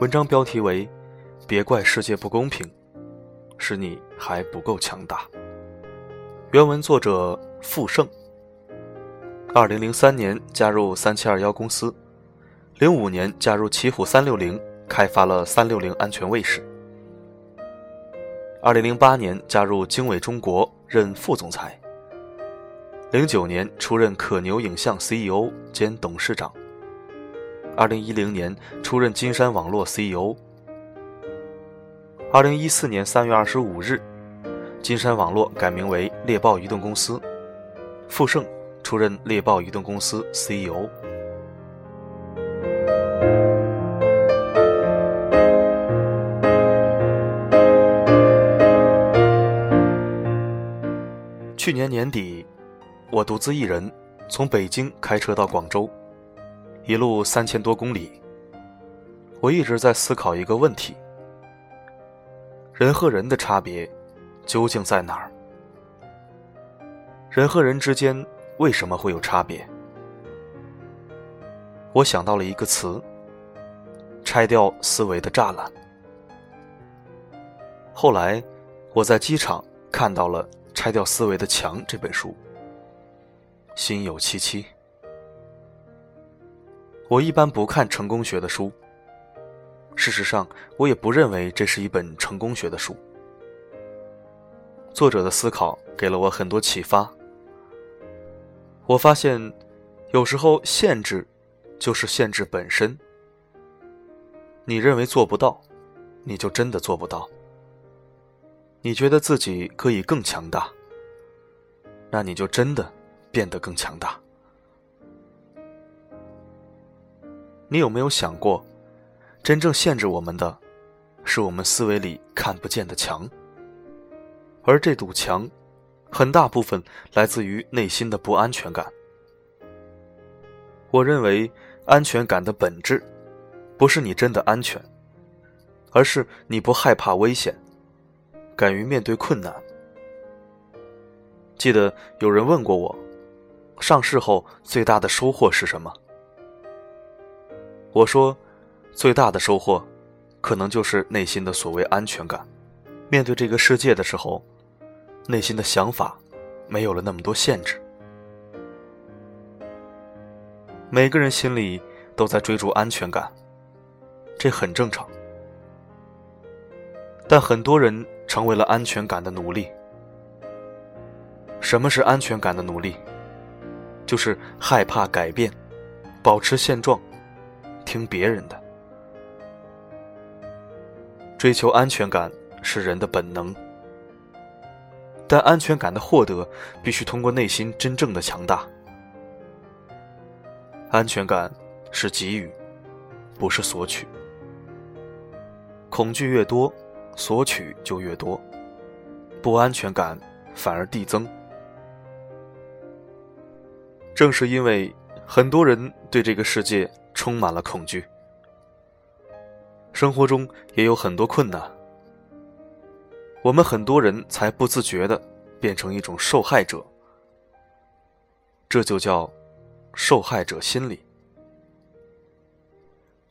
文章标题为“别怪世界不公平，是你还不够强大”。原文作者傅盛，二零零三年加入三七二幺公司，零五年加入奇虎三六零，开发了三六零安全卫士。二零零八年加入经纬中国，任副总裁。零九年出任可牛影像 CEO 兼董事长。二零一零年出任金山网络 CEO。二零一四年三月二十五日，金山网络改名为猎豹移动公司，傅盛出任猎豹移动公司 CEO。去年年底。我独自一人从北京开车到广州，一路三千多公里。我一直在思考一个问题：人和人的差别究竟在哪儿？人和人之间为什么会有差别？我想到了一个词：拆掉思维的栅栏。后来，我在机场看到了《拆掉思维的墙》这本书。心有戚戚。我一般不看成功学的书。事实上，我也不认为这是一本成功学的书。作者的思考给了我很多启发。我发现，有时候限制就是限制本身。你认为做不到，你就真的做不到。你觉得自己可以更强大，那你就真的。变得更强大。你有没有想过，真正限制我们的，是我们思维里看不见的墙，而这堵墙，很大部分来自于内心的不安全感。我认为，安全感的本质，不是你真的安全，而是你不害怕危险，敢于面对困难。记得有人问过我。上市后最大的收获是什么？我说，最大的收获，可能就是内心的所谓安全感。面对这个世界的时候，内心的想法没有了那么多限制。每个人心里都在追逐安全感，这很正常。但很多人成为了安全感的奴隶。什么是安全感的奴隶？就是害怕改变，保持现状，听别人的。追求安全感是人的本能，但安全感的获得必须通过内心真正的强大。安全感是给予，不是索取。恐惧越多，索取就越多，不安全感反而递增。正是因为很多人对这个世界充满了恐惧，生活中也有很多困难，我们很多人才不自觉的变成一种受害者，这就叫受害者心理。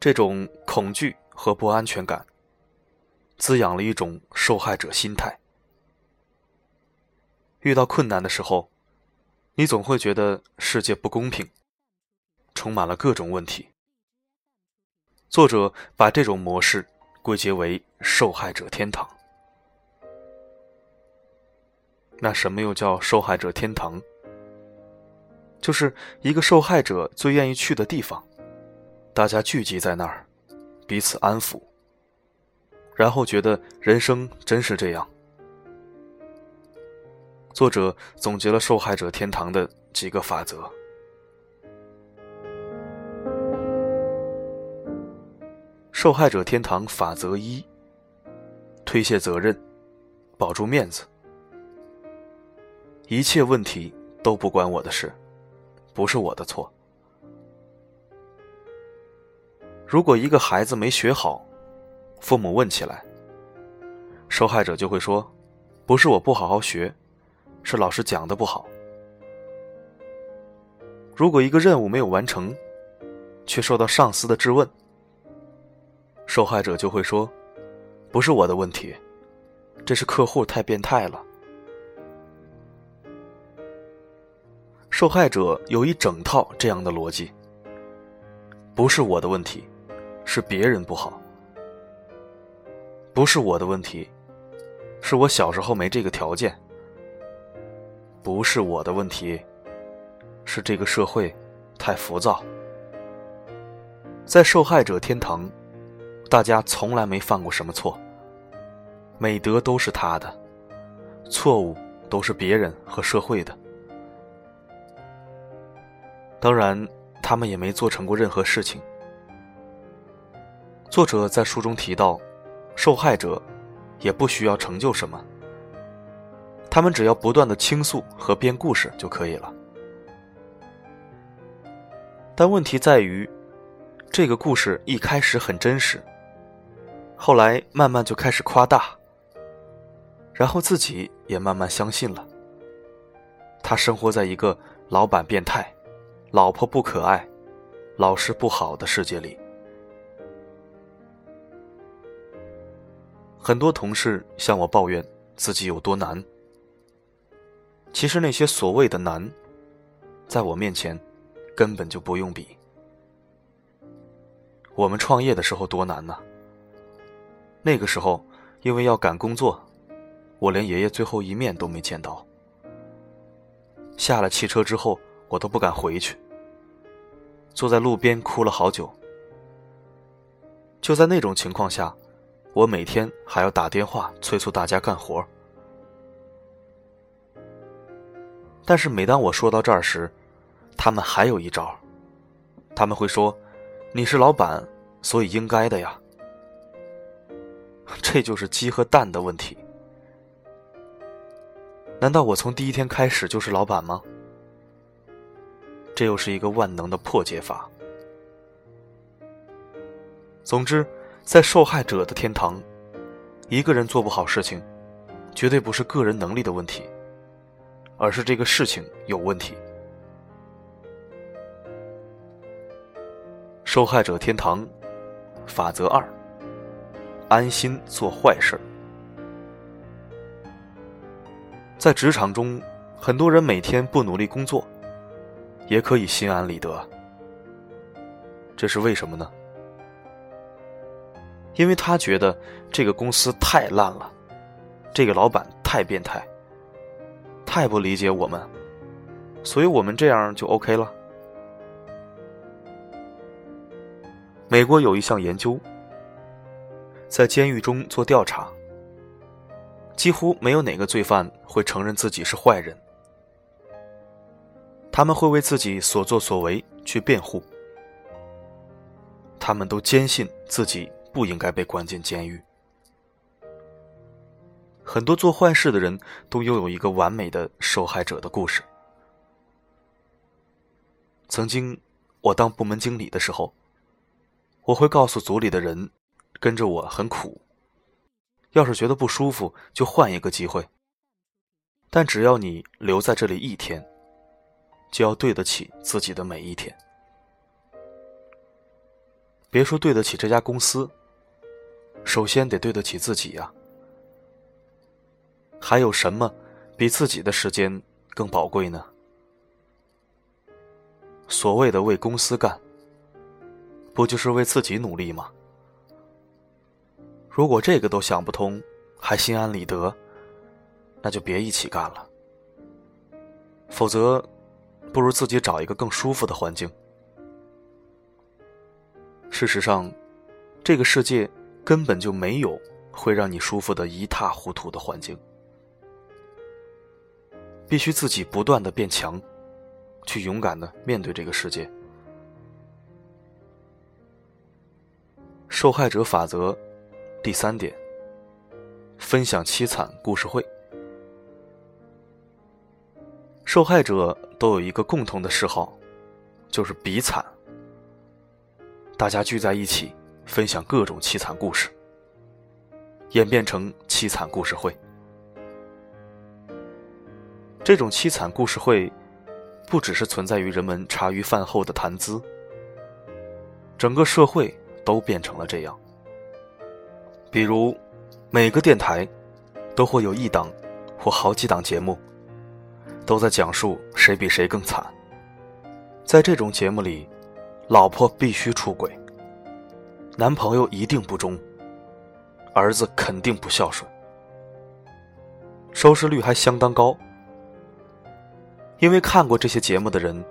这种恐惧和不安全感，滋养了一种受害者心态。遇到困难的时候。你总会觉得世界不公平，充满了各种问题。作者把这种模式归结为受害者天堂。那什么又叫受害者天堂？就是一个受害者最愿意去的地方，大家聚集在那儿，彼此安抚，然后觉得人生真是这样。作者总结了受害者天堂的几个法则：受害者天堂法则一：推卸责任，保住面子。一切问题都不关我的事，不是我的错。如果一个孩子没学好，父母问起来，受害者就会说：“不是我不好好学，是老师讲的不好。”如果一个任务没有完成，却受到上司的质问，受害者就会说：“不是我的问题，这是客户太变态了。”受害者有一整套这样的逻辑：“不是我的问题，是别人不好；不是我的问题，是我小时候没这个条件；不是我的问题。”是这个社会太浮躁，在受害者天堂，大家从来没犯过什么错，美德都是他的，错误都是别人和社会的。当然，他们也没做成过任何事情。作者在书中提到，受害者也不需要成就什么，他们只要不断的倾诉和编故事就可以了。但问题在于，这个故事一开始很真实，后来慢慢就开始夸大，然后自己也慢慢相信了。他生活在一个老板变态、老婆不可爱、老师不好的世界里。很多同事向我抱怨自己有多难，其实那些所谓的难，在我面前。根本就不用比。我们创业的时候多难呢！那个时候，因为要赶工作，我连爷爷最后一面都没见到。下了汽车之后，我都不敢回去，坐在路边哭了好久。就在那种情况下，我每天还要打电话催促大家干活。但是每当我说到这儿时，他们还有一招，他们会说：“你是老板，所以应该的呀。”这就是鸡和蛋的问题。难道我从第一天开始就是老板吗？这又是一个万能的破解法。总之，在受害者的天堂，一个人做不好事情，绝对不是个人能力的问题，而是这个事情有问题。受害者天堂法则二：安心做坏事。在职场中，很多人每天不努力工作，也可以心安理得。这是为什么呢？因为他觉得这个公司太烂了，这个老板太变态，太不理解我们，所以我们这样就 OK 了。美国有一项研究，在监狱中做调查，几乎没有哪个罪犯会承认自己是坏人，他们会为自己所作所为去辩护，他们都坚信自己不应该被关进监狱。很多做坏事的人都拥有一个完美的受害者的故事。曾经，我当部门经理的时候。我会告诉组里的人，跟着我很苦。要是觉得不舒服，就换一个机会。但只要你留在这里一天，就要对得起自己的每一天。别说对得起这家公司，首先得对得起自己呀。还有什么比自己的时间更宝贵呢？所谓的为公司干。不就是为自己努力吗？如果这个都想不通，还心安理得，那就别一起干了。否则，不如自己找一个更舒服的环境。事实上，这个世界根本就没有会让你舒服的一塌糊涂的环境。必须自己不断的变强，去勇敢的面对这个世界。受害者法则第三点：分享凄惨故事会。受害者都有一个共同的嗜好，就是比惨。大家聚在一起，分享各种凄惨故事，演变成凄惨故事会。这种凄惨故事会，不只是存在于人们茶余饭后的谈资，整个社会都变成了这样。比如，每个电台都会有一档或好几档节目，都在讲述谁比谁更惨。在这种节目里，老婆必须出轨，男朋友一定不忠，儿子肯定不孝顺，收视率还相当高。因为看过这些节目的人，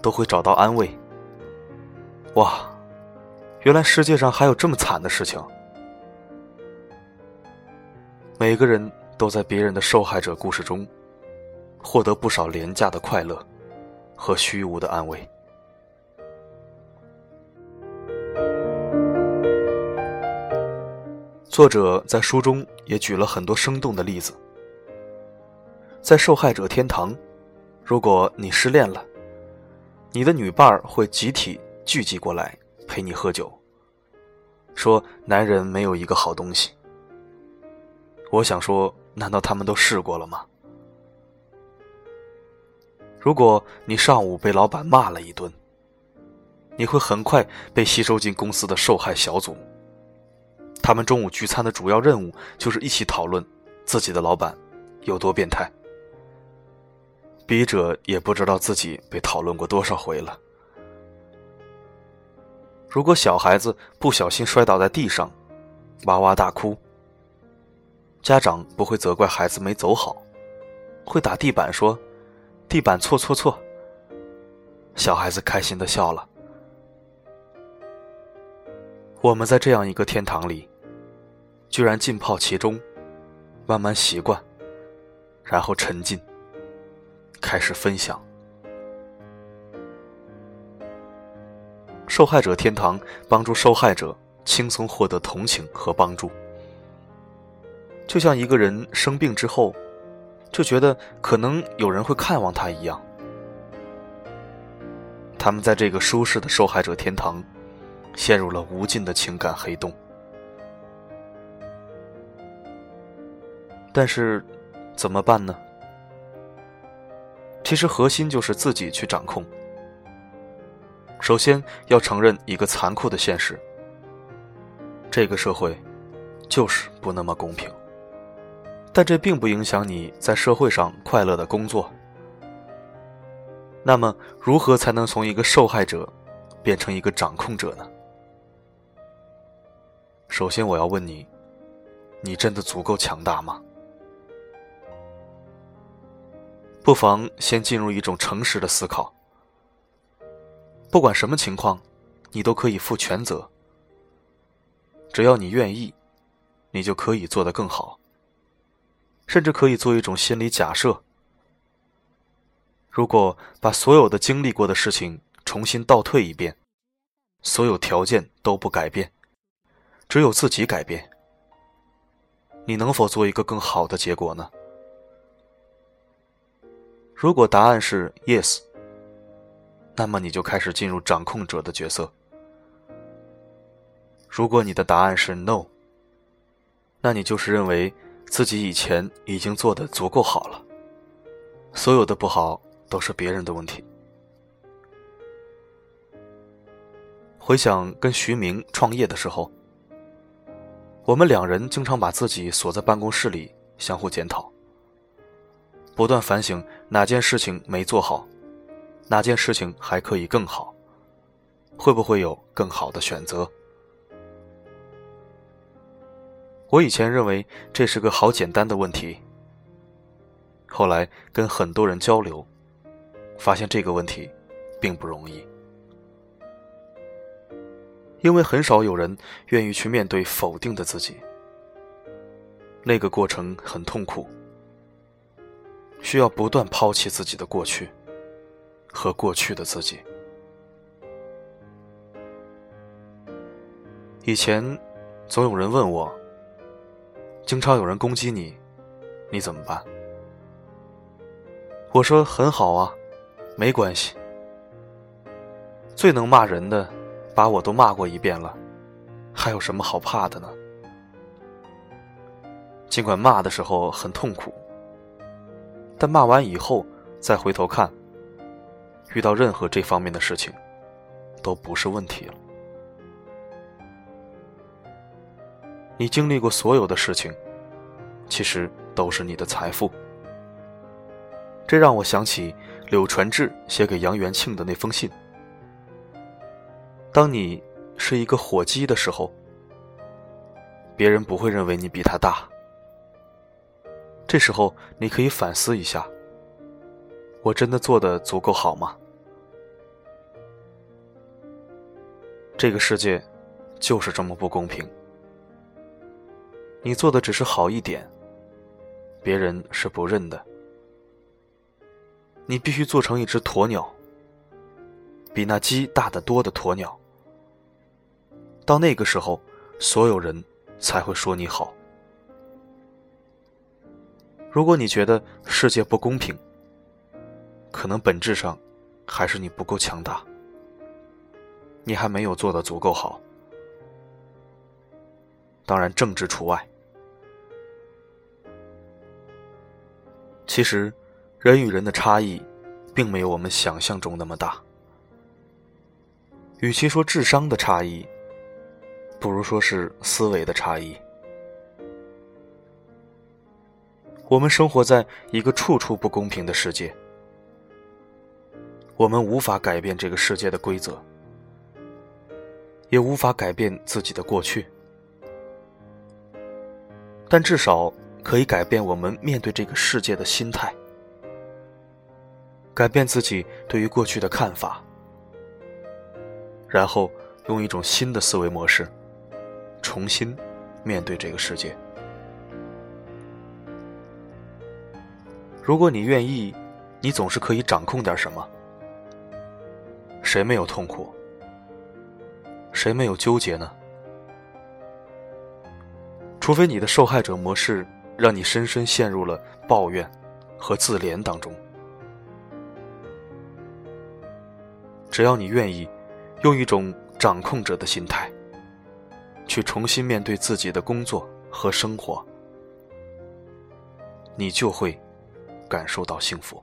都会找到安慰。哇，原来世界上还有这么惨的事情！每个人都在别人的受害者故事中，获得不少廉价的快乐和虚无的安慰。作者在书中也举了很多生动的例子，在受害者天堂，如果你失恋了，你的女伴儿会集体聚集过来陪你喝酒，说男人没有一个好东西。我想说，难道他们都试过了吗？如果你上午被老板骂了一顿，你会很快被吸收进公司的受害小组。他们中午聚餐的主要任务就是一起讨论自己的老板有多变态。笔者也不知道自己被讨论过多少回了。如果小孩子不小心摔倒在地上，哇哇大哭，家长不会责怪孩子没走好，会打地板说：“地板错错错。”小孩子开心的笑了。我们在这样一个天堂里。居然浸泡其中，慢慢习惯，然后沉浸，开始分享。受害者天堂帮助受害者轻松获得同情和帮助，就像一个人生病之后，就觉得可能有人会看望他一样。他们在这个舒适的受害者天堂，陷入了无尽的情感黑洞。但是，怎么办呢？其实核心就是自己去掌控。首先要承认一个残酷的现实：这个社会就是不那么公平。但这并不影响你在社会上快乐的工作。那么，如何才能从一个受害者变成一个掌控者呢？首先，我要问你：你真的足够强大吗？不妨先进入一种诚实的思考。不管什么情况，你都可以负全责。只要你愿意，你就可以做得更好。甚至可以做一种心理假设：如果把所有的经历过的事情重新倒退一遍，所有条件都不改变，只有自己改变，你能否做一个更好的结果呢？如果答案是 yes，那么你就开始进入掌控者的角色。如果你的答案是 no，那你就是认为自己以前已经做的足够好了，所有的不好都是别人的问题。回想跟徐明创业的时候，我们两人经常把自己锁在办公室里，相互检讨。不断反省哪件事情没做好，哪件事情还可以更好，会不会有更好的选择？我以前认为这是个好简单的问题，后来跟很多人交流，发现这个问题并不容易，因为很少有人愿意去面对否定的自己，那个过程很痛苦。需要不断抛弃自己的过去和过去的自己。以前总有人问我，经常有人攻击你，你怎么办？我说很好啊，没关系。最能骂人的，把我都骂过一遍了，还有什么好怕的呢？尽管骂的时候很痛苦，但骂完以后再回头看，遇到任何这方面的事情，都不是问题了。你经历过所有的事情，其实都是你的财富。这让我想起柳传志写给杨元庆的那封信。当你是一个火鸡的时候，别人不会认为你比他大。这时候，你可以反思一下：我真的做的足够好吗？这个世界就是这么不公平。你做的只是好一点，别人是不认的。你必须做成一只鸵鸟，比那鸡大得多的鸵鸟。到那个时候，所有人才会说你好。如果你觉得世界不公平，可能本质上还是你不够强大，你还没有做的足够好。当然，政治除外。其实，人与人的差异，并没有我们想象中那么大。与其说智商的差异，不如说是思维的差异。我们生活在一个处处不公平的世界，我们无法改变这个世界的规则，也无法改变自己的过去，但至少可以改变我们面对这个世界的心态，改变自己对于过去的看法，然后用一种新的思维模式，重新面对这个世界。如果你愿意，你总是可以掌控点什么。谁没有痛苦？谁没有纠结呢？除非你的受害者模式让你深深陷入了抱怨和自怜当中。只要你愿意，用一种掌控者的心态，去重新面对自己的工作和生活，你就会。感受到幸福。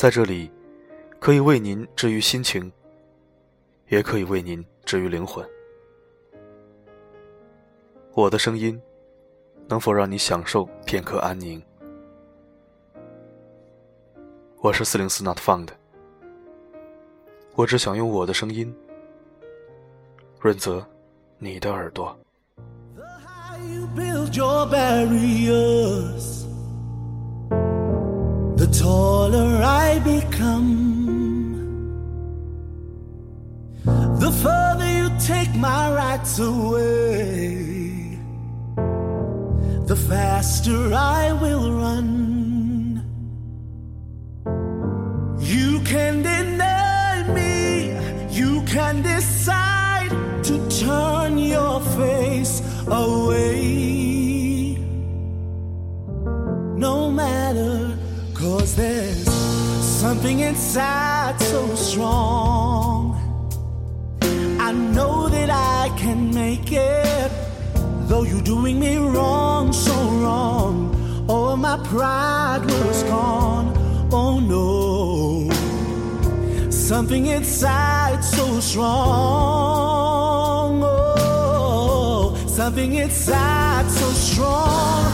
在这里，可以为您治愈心情，也可以为您治愈灵魂。我的声音，能否让你享受片刻安宁？我是四零四 Not Found，我只想用我的声音润泽你的耳朵。the faster I will run. You can deny me, you can decide to turn your face away. No matter, cause there's something inside so strong. I know that I can make it Though you're doing me wrong, so wrong, all my pride was gone. Oh no. Something inside so strong. Oh, something inside so strong.